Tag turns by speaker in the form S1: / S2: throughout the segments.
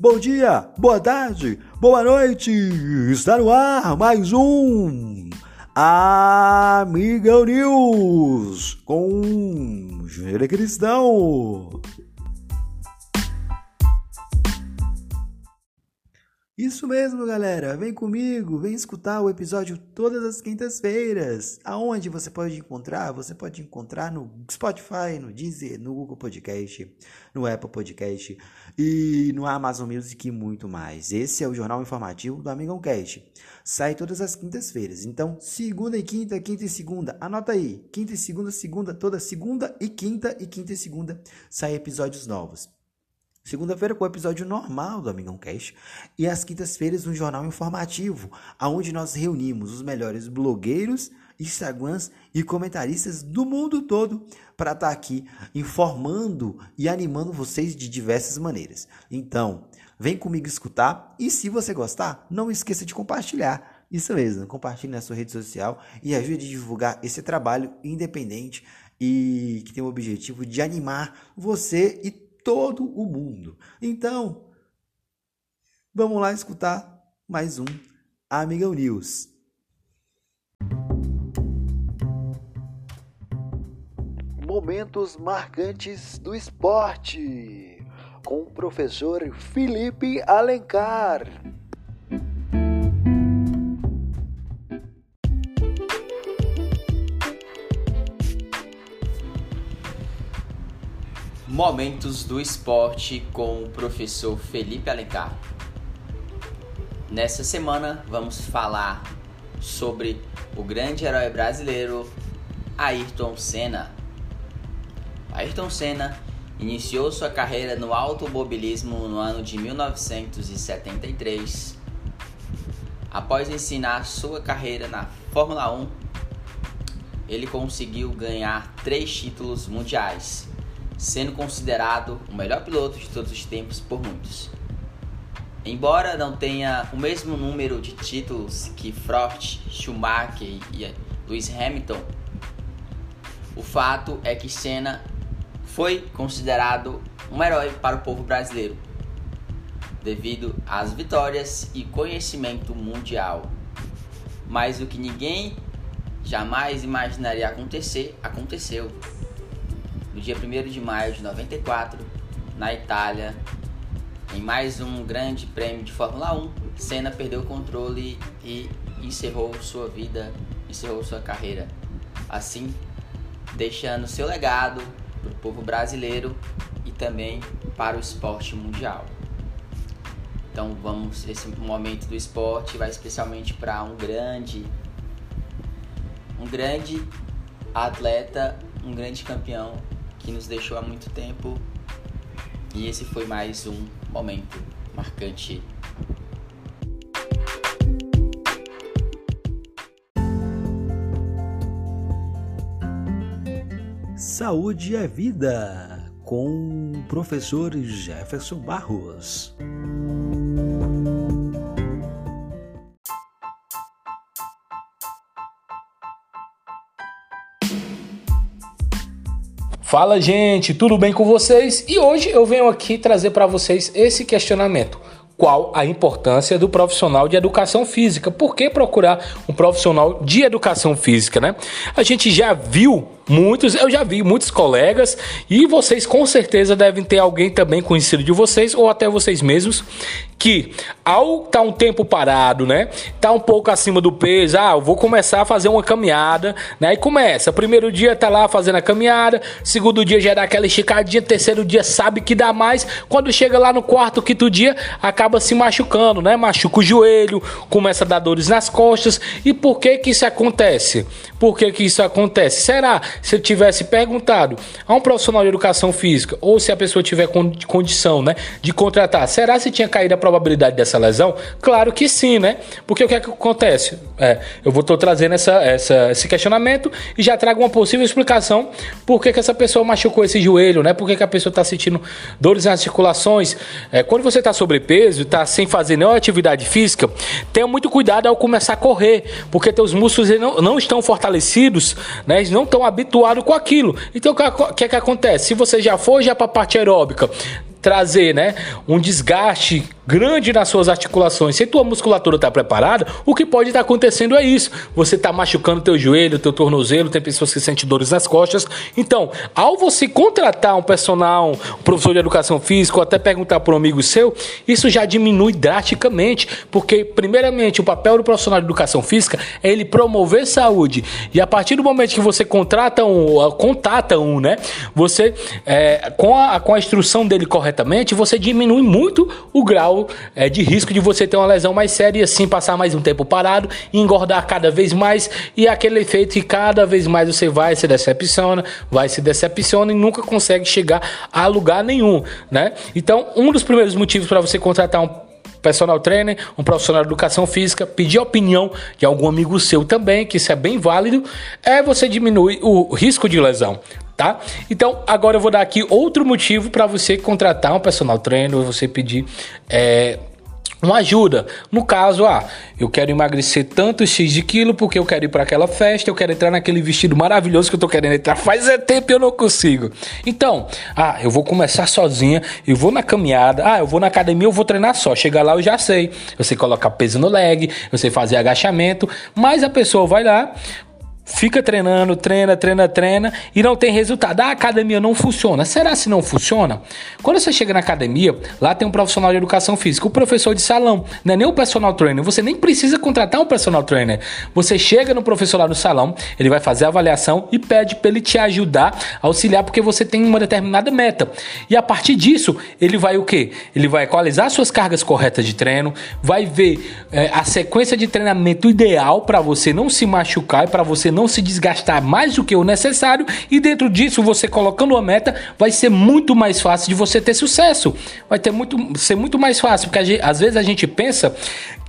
S1: Bom dia, boa tarde, boa noite. Está no ar mais um Amigão News com Júnior Cristão. Isso mesmo, galera. Vem comigo, vem escutar o episódio todas as quintas-feiras. Aonde você pode encontrar? Você pode encontrar no Spotify, no Deezer, no Google Podcast, no Apple Podcast e no Amazon Music e muito mais. Esse é o jornal informativo do Amigão Cast. Sai todas as quintas-feiras. Então, segunda e quinta, quinta e segunda. Anota aí. Quinta e segunda, segunda, toda segunda e quinta e quinta e segunda sai episódios novos. Segunda-feira com o episódio normal do Amigão Cash e às quintas-feiras um jornal informativo, aonde nós reunimos os melhores blogueiros, Instagrams e comentaristas do mundo todo para estar tá aqui informando e animando vocês de diversas maneiras. Então, vem comigo escutar e se você gostar, não esqueça de compartilhar. Isso mesmo, compartilhe na sua rede social e ajude a divulgar esse trabalho independente e que tem o objetivo de animar você e todo o mundo. Então, vamos lá escutar mais um Amigão News. Momentos marcantes do esporte com o professor Felipe Alencar.
S2: Momentos do Esporte com o professor Felipe Alencar. Nessa semana vamos falar sobre o grande herói brasileiro Ayrton Senna. Ayrton Senna iniciou sua carreira no automobilismo no ano de 1973. Após ensinar sua carreira na Fórmula 1, ele conseguiu ganhar três títulos mundiais sendo considerado o melhor piloto de todos os tempos por muitos. Embora não tenha o mesmo número de títulos que Frost, Schumacher e Lewis Hamilton, o fato é que Senna foi considerado um herói para o povo brasileiro, devido às vitórias e conhecimento mundial. Mas o que ninguém jamais imaginaria acontecer, aconteceu no dia 1 de maio de 94, na Itália, em mais um grande prêmio de Fórmula 1, Senna perdeu o controle e encerrou sua vida, encerrou sua carreira. Assim, deixando seu legado para o povo brasileiro e também para o esporte mundial. Então vamos, esse momento do esporte vai especialmente para um grande, um grande atleta, um grande campeão que nos deixou há muito tempo. E esse foi mais um momento marcante.
S1: Saúde é vida com o professor Jefferson Barros.
S3: Fala, gente, tudo bem com vocês? E hoje eu venho aqui trazer para vocês esse questionamento. Qual a importância do profissional de educação física? Por que procurar um profissional de educação física, né? A gente já viu muitos, eu já vi muitos colegas e vocês com certeza devem ter alguém também conhecido de vocês ou até vocês mesmos que ao estar tá um tempo parado, né, tá um pouco acima do peso, ah, eu vou começar a fazer uma caminhada, né, e começa, primeiro dia tá lá fazendo a caminhada, segundo dia já dá aquela esticadinha, terceiro dia sabe que dá mais, quando chega lá no quarto, quinto dia, acaba se machucando, né, machuca o joelho, começa a dar dores nas costas, e por que que isso acontece? Por que que isso acontece? Será se eu tivesse perguntado a um profissional de educação física ou se a pessoa tiver condição, né, de contratar, será se tinha caído a probabilidade dessa lesão? Claro que sim, né? Porque o que é que acontece? É, eu vou estou trazendo essa, essa, esse questionamento e já trago uma possível explicação por que, que essa pessoa machucou esse joelho, né? Por que, que a pessoa está sentindo dores nas articulações? É, quando você está sobrepeso e está sem fazer nenhuma atividade física, tenha muito cuidado ao começar a correr, porque teus músculos não, não estão fortalecidos, né? Eles não estão habituados com aquilo. Então o que, que, que acontece? Se você já for já para a parte aeróbica, trazer, né, um desgaste grande nas suas articulações. Se tua musculatura está preparada, o que pode estar tá acontecendo é isso. Você está machucando teu joelho, teu tornozelo, tem pessoas que sentem dores nas costas. Então, ao você contratar um personal, um professor de educação física, ou até perguntar para um amigo seu, isso já diminui drasticamente, porque primeiramente o papel do profissional de educação física é ele promover saúde. E a partir do momento que você contrata um, contata um, né, você é, com, a, com a instrução dele corretamente, você diminui muito o grau é, de risco de você ter uma lesão mais séria e assim passar mais um tempo parado, engordar cada vez mais e aquele efeito que cada vez mais você vai se decepciona, vai se decepciona e nunca consegue chegar a lugar nenhum, né? Então, um dos primeiros motivos para você contratar um personal trainer, um profissional de educação física, pedir a opinião de algum amigo seu também, que isso é bem válido, é você diminuir o risco de lesão tá? Então, agora eu vou dar aqui outro motivo para você contratar um personal trainer, você pedir é, uma ajuda. No caso, ah, eu quero emagrecer tanto X de quilo porque eu quero ir para aquela festa, eu quero entrar naquele vestido maravilhoso que eu tô querendo entrar. Faz é tempo eu não consigo. Então, ah, eu vou começar sozinha, eu vou na caminhada, ah, eu vou na academia, eu vou treinar só. Chegar lá eu já sei. Sei colocar peso no leg, sei fazer agachamento, mas a pessoa vai lá, fica treinando, treina, treina, treina e não tem resultado. A academia não funciona. Será se não funciona? Quando você chega na academia, lá tem um profissional de educação física, o professor de salão, não é nem o personal trainer. Você nem precisa contratar um personal trainer. Você chega no professor lá no salão, ele vai fazer a avaliação e pede para ele te ajudar, auxiliar, porque você tem uma determinada meta. E a partir disso, ele vai o quê? Ele vai equalizar suas cargas corretas de treino, vai ver é, a sequência de treinamento ideal para você não se machucar e para você não não se desgastar mais do que o necessário e dentro disso você colocando uma meta vai ser muito mais fácil de você ter sucesso. Vai ter muito ser muito mais fácil, porque gente, às vezes a gente pensa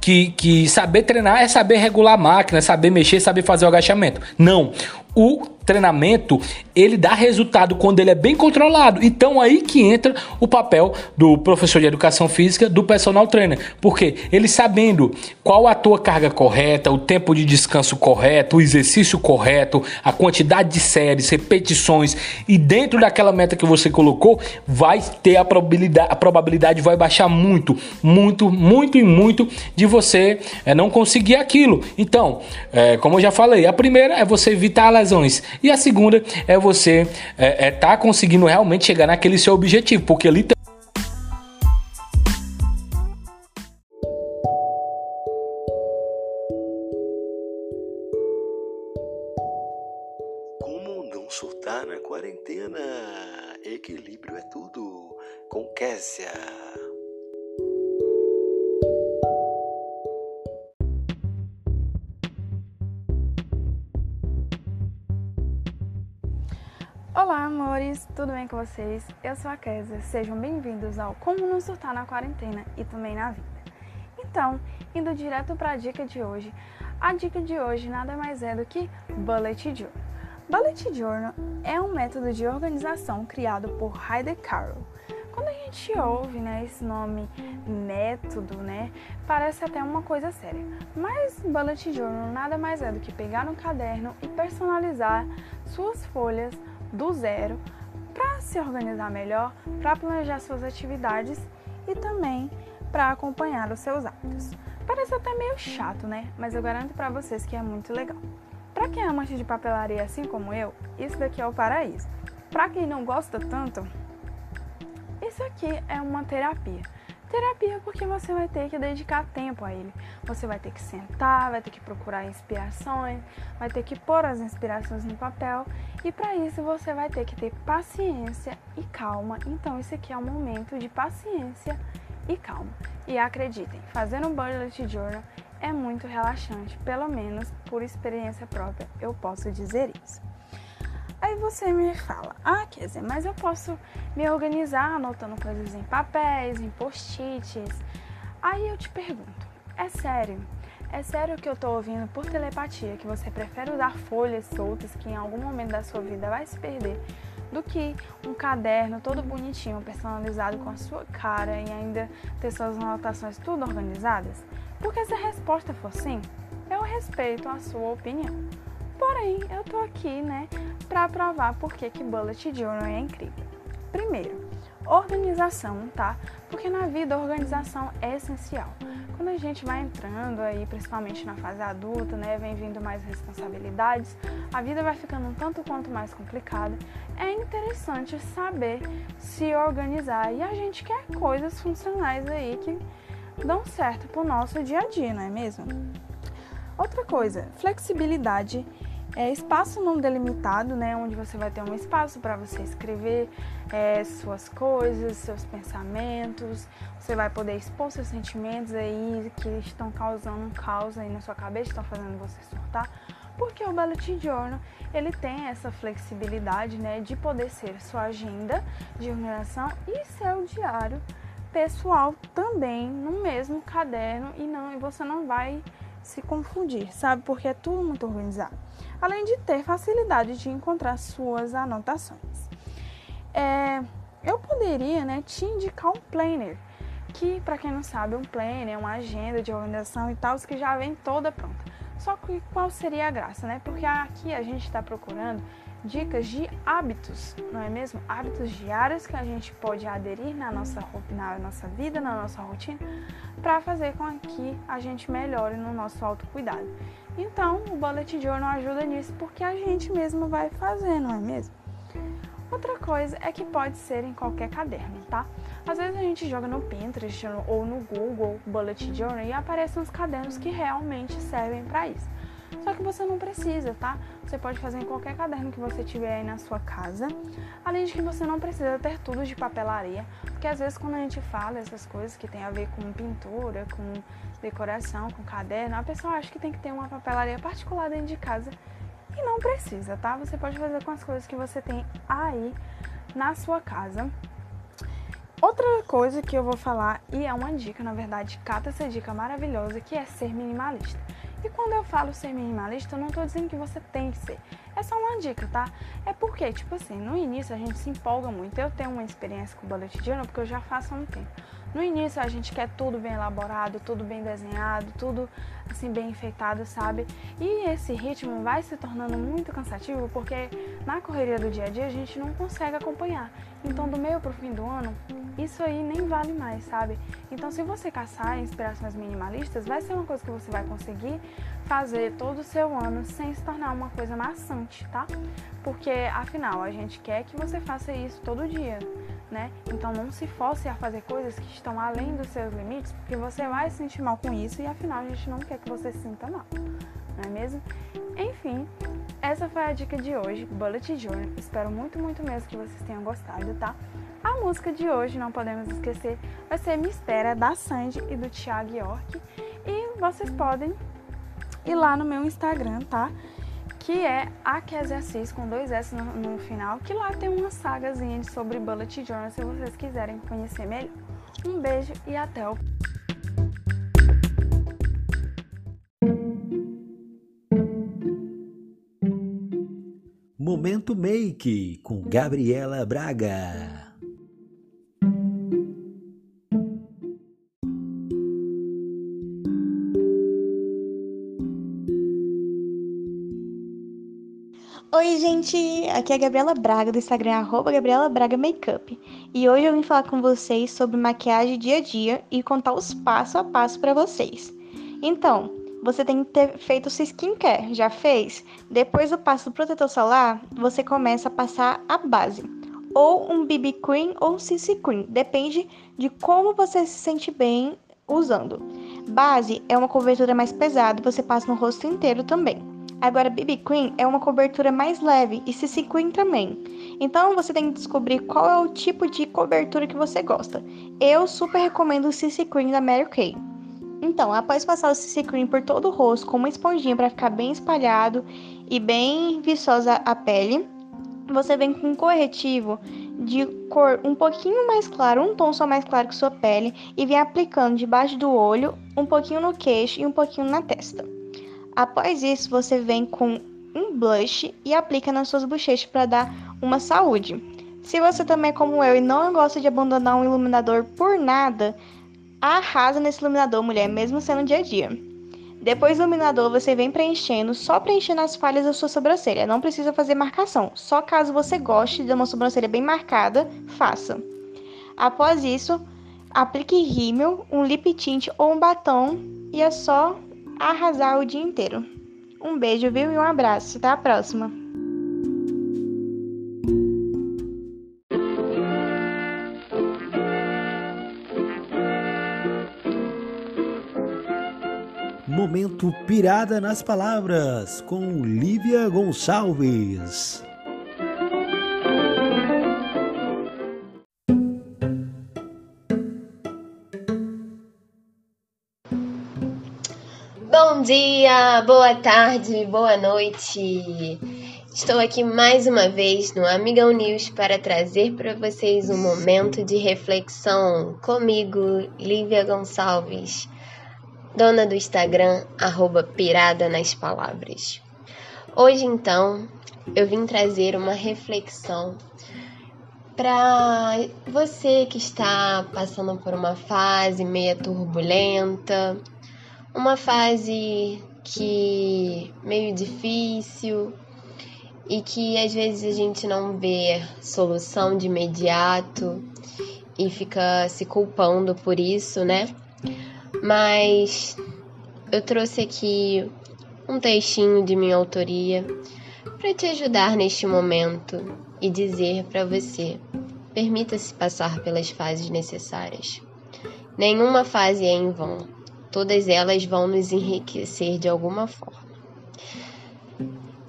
S3: que, que saber treinar é saber regular a máquina, saber mexer, saber fazer o agachamento. Não. O treinamento, ele dá resultado quando ele é bem controlado. Então aí que entra o papel do professor de educação física, do personal trainer, porque ele sabendo qual a tua carga correta, o tempo de descanso correto, o exercício correto, a quantidade de séries, repetições e dentro daquela meta que você colocou, vai ter a probabilidade, a probabilidade vai baixar muito, muito, muito e muito de você é, não conseguir aquilo. Então, é, como eu já falei, a primeira é você evitar lesões e a segunda é você é, é tá conseguindo realmente chegar naquele seu objetivo, porque ali
S1: com
S4: vocês? Eu sou a Kézia, sejam bem-vindos ao Como Não Surtar na Quarentena e também na Vida. Então, indo direto para a dica de hoje, a dica de hoje nada mais é do que Bullet Journal. Bullet Journal é um método de organização criado por Heide Carroll. Quando a gente ouve né, esse nome método, né, parece até uma coisa séria. Mas Bullet Journal nada mais é do que pegar um caderno e personalizar suas folhas do zero para se organizar melhor, para planejar suas atividades e também para acompanhar os seus hábitos. Parece até meio chato, né? Mas eu garanto para vocês que é muito legal. Para quem é amante de papelaria assim como eu, isso daqui é o paraíso. Para quem não gosta tanto, isso aqui é uma terapia. Terapia porque você vai ter que dedicar tempo a ele. Você vai ter que sentar, vai ter que procurar inspirações, vai ter que pôr as inspirações no papel e para isso você vai ter que ter paciência e calma. Então isso aqui é um momento de paciência e calma. E acreditem, fazer um bullet journal é muito relaxante, pelo menos por experiência própria eu posso dizer isso. Aí você me fala, ah, quer dizer, mas eu posso me organizar anotando coisas em papéis, em post-its. Aí eu te pergunto, é sério? É sério que eu tô ouvindo por telepatia que você prefere usar folhas soltas que em algum momento da sua vida vai se perder do que um caderno todo bonitinho, personalizado com a sua cara e ainda ter suas anotações tudo organizadas? Porque se a resposta for sim, eu respeito a sua opinião. Porém, eu tô aqui, né, para provar por que que Bullet Journal é incrível. Primeiro, organização, tá? Porque na vida a organização é essencial. Quando a gente vai entrando aí, principalmente na fase adulta, né, vem vindo mais responsabilidades, a vida vai ficando um tanto quanto mais complicada. É interessante saber se organizar e a gente quer coisas funcionais aí que dão certo pro nosso dia a dia, não é mesmo? Outra coisa, flexibilidade é, espaço não delimitado, né, onde você vai ter um espaço para você escrever é, suas coisas, seus pensamentos, você vai poder expor seus sentimentos aí que estão causando um caos aí na sua cabeça, estão fazendo você surtar, porque o Bullet Journal ele tem essa flexibilidade, né, de poder ser sua agenda de organização e seu diário pessoal também no mesmo caderno e não e você não vai se confundir, sabe? Porque é tudo muito organizado. Além de ter facilidade de encontrar suas anotações. É, eu poderia né, te indicar um planner, que para quem não sabe, um planner é uma agenda de organização e tal, que já vem toda pronta. Só que qual seria a graça, né? Porque aqui a gente está procurando dicas de hábitos, não é mesmo? Hábitos diários que a gente pode aderir na nossa, na nossa vida, na nossa rotina, para fazer com que a gente melhore no nosso autocuidado. Então, o Bullet Journal ajuda nisso porque a gente mesmo vai fazer, não é mesmo? Outra coisa é que pode ser em qualquer caderno, tá? Às vezes a gente joga no Pinterest ou no Google Bullet Journal e aparecem uns cadernos que realmente servem para isso. Só que você não precisa, tá? Você pode fazer em qualquer caderno que você tiver aí na sua casa. Além de que você não precisa ter tudo de papelaria, porque às vezes quando a gente fala essas coisas que tem a ver com pintura, com decoração, com caderno, a pessoa acha que tem que ter uma papelaria particular dentro de casa e não precisa, tá? Você pode fazer com as coisas que você tem aí na sua casa. Outra coisa que eu vou falar, e é uma dica, na verdade, cata essa dica maravilhosa, que é ser minimalista. E quando eu falo ser minimalista, eu não tô dizendo que você tem que ser. É só uma dica, tá? É porque, tipo assim, no início a gente se empolga muito. Eu tenho uma experiência com o bullet journal porque eu já faço há um tempo. No início a gente quer tudo bem elaborado, tudo bem desenhado, tudo assim bem enfeitado, sabe? E esse ritmo vai se tornando muito cansativo porque na correria do dia a dia a gente não consegue acompanhar. Então do meio pro fim do ano, isso aí nem vale mais, sabe? Então se você caçar inspirações minimalistas, vai ser uma coisa que você vai conseguir fazer todo o seu ano sem se tornar uma coisa maçante, tá? Porque afinal a gente quer que você faça isso todo dia né? Então não se force a fazer coisas que estão além dos seus limites, porque você vai se sentir mal com isso e afinal a gente não quer que você se sinta mal, não é mesmo? Enfim, essa foi a dica de hoje, Bullet Journal. Espero muito, muito mesmo que vocês tenham gostado, tá? A música de hoje, não podemos esquecer, vai ser Espera, da Sandy e do Thiago York. E vocês podem ir lá no meu Instagram, tá? Que é a Assis, com dois S no, no, final, que lá tem uma sagazinha sobre Bullet Journal, se vocês quiserem conhecer melhor. Um beijo e até o
S1: Momento Make com Gabriela Braga.
S5: Gente! Aqui é a Gabriela Braga, do Instagram arroba Gabriela Braga Makeup. E hoje eu vim falar com vocês sobre maquiagem dia a dia e contar os passo a passo para vocês. Então, você tem que ter feito sua skincare, já fez? Depois do passo do protetor solar, você começa a passar a base. Ou um BB Cream ou um CC Cream, depende de como você se sente bem usando. Base é uma cobertura mais pesada, você passa no rosto inteiro também. Agora, BB Cream é uma cobertura mais leve e CC também. Então, você tem que descobrir qual é o tipo de cobertura que você gosta. Eu super recomendo o CC da Mary Kay. Então, após passar o CC Cream por todo o rosto com uma esponjinha para ficar bem espalhado e bem viçosa a pele, você vem com um corretivo de cor um pouquinho mais claro, um tom só mais claro que sua pele, e vem aplicando debaixo do olho, um pouquinho no queixo e um pouquinho na testa. Após isso, você vem com um blush e aplica nas suas bochechas para dar uma saúde. Se você também é como eu e não gosta de abandonar um iluminador por nada, arrasa nesse iluminador, mulher, mesmo sendo dia a dia. Depois do iluminador, você vem preenchendo, só preenchendo as falhas da sua sobrancelha. Não precisa fazer marcação, só caso você goste de uma sobrancelha bem marcada, faça. Após isso, aplique rímel, um lip tint ou um batom e é só arrasar o dia inteiro. Um beijo, viu? E um abraço. Até a próxima.
S1: Momento Pirada nas Palavras com Lívia Gonçalves.
S6: Dia, boa tarde, boa noite. Estou aqui mais uma vez no Amigão News para trazer para vocês um momento de reflexão comigo, Lívia Gonçalves dona do Instagram, arroba pirada nas palavras. Hoje, então, eu vim trazer uma reflexão para você que está passando por uma fase meia turbulenta, uma fase que meio difícil e que às vezes a gente não vê solução de imediato e fica se culpando por isso, né? mas eu trouxe aqui um textinho de minha autoria para te ajudar neste momento e dizer para você: permita-se passar pelas fases necessárias. Nenhuma fase é em vão, todas elas vão nos enriquecer de alguma forma.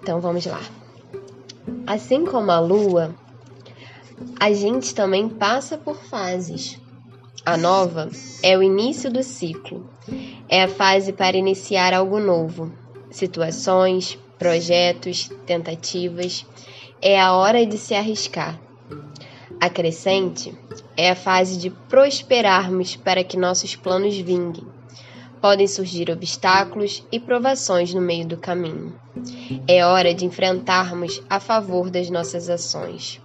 S6: Então vamos lá. Assim como a lua, a gente também passa por fases. A nova é o início do ciclo. É a fase para iniciar algo novo. Situações, projetos, tentativas. É a hora de se arriscar. A crescente é a fase de prosperarmos para que nossos planos vinguem. Podem surgir obstáculos e provações no meio do caminho. É hora de enfrentarmos a favor das nossas ações.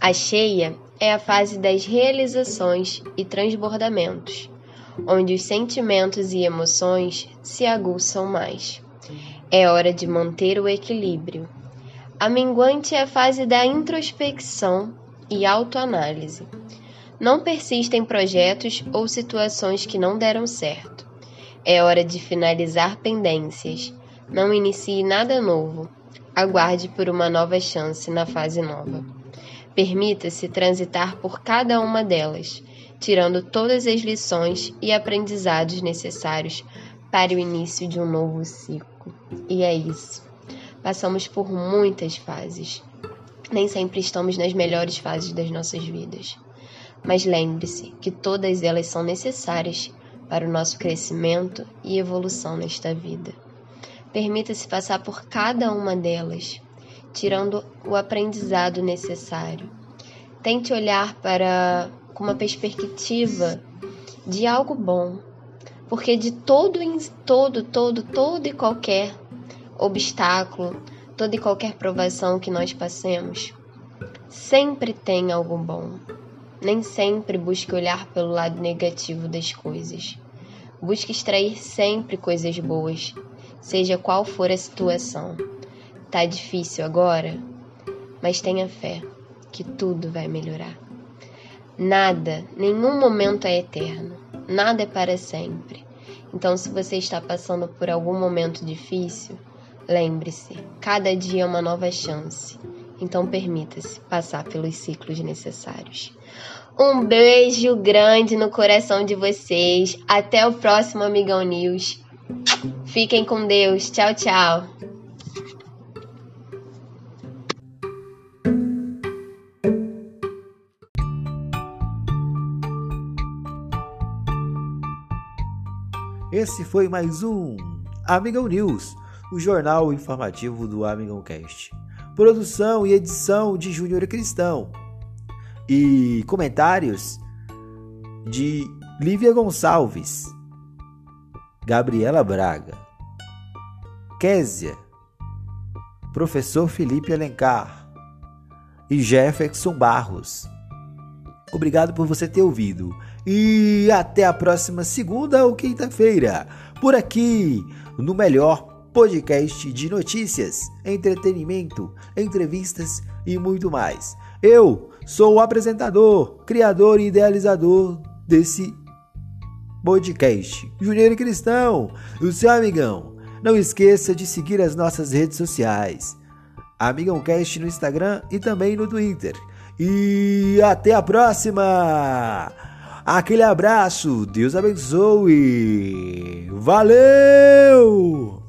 S6: A cheia é a fase das realizações e transbordamentos, onde os sentimentos e emoções se aguçam mais. É hora de manter o equilíbrio. A minguante é a fase da introspecção e autoanálise. Não persista em projetos ou situações que não deram certo. É hora de finalizar pendências. Não inicie nada novo. Aguarde por uma nova chance na fase nova. Permita-se transitar por cada uma delas, tirando todas as lições e aprendizados necessários para o início de um novo ciclo. E é isso. Passamos por muitas fases. Nem sempre estamos nas melhores fases das nossas vidas. Mas lembre-se que todas elas são necessárias para o nosso crescimento e evolução nesta vida. Permita-se passar por cada uma delas tirando o aprendizado necessário. Tente olhar para com uma perspectiva de algo bom, porque de todo todo todo todo e qualquer obstáculo, toda e qualquer provação que nós passemos, sempre tem algo bom. Nem sempre busque olhar pelo lado negativo das coisas. Busque extrair sempre coisas boas, seja qual for a situação. Tá difícil agora, mas tenha fé que tudo vai melhorar. Nada, nenhum momento é eterno, nada é para sempre. Então, se você está passando por algum momento difícil, lembre-se: cada dia é uma nova chance. Então, permita-se passar pelos ciclos necessários. Um beijo grande no coração de vocês. Até o próximo Amigão News. Fiquem com Deus. Tchau, tchau.
S1: Esse foi mais um Amigão News, o jornal informativo do Amigão Cast. Produção e edição de Júnior Cristão. E comentários de Lívia Gonçalves, Gabriela Braga, Késia, Professor Felipe Alencar e Jefferson Barros. Obrigado por você ter ouvido. E até a próxima segunda ou quinta-feira, por aqui, no melhor podcast de notícias, entretenimento, entrevistas e muito mais. Eu sou o apresentador, criador e idealizador desse podcast, Júnior Cristão, o seu amigão. Não esqueça de seguir as nossas redes sociais. AmigãoCast no Instagram e também no Twitter. E até a próxima! Aquele abraço, Deus abençoe! Valeu!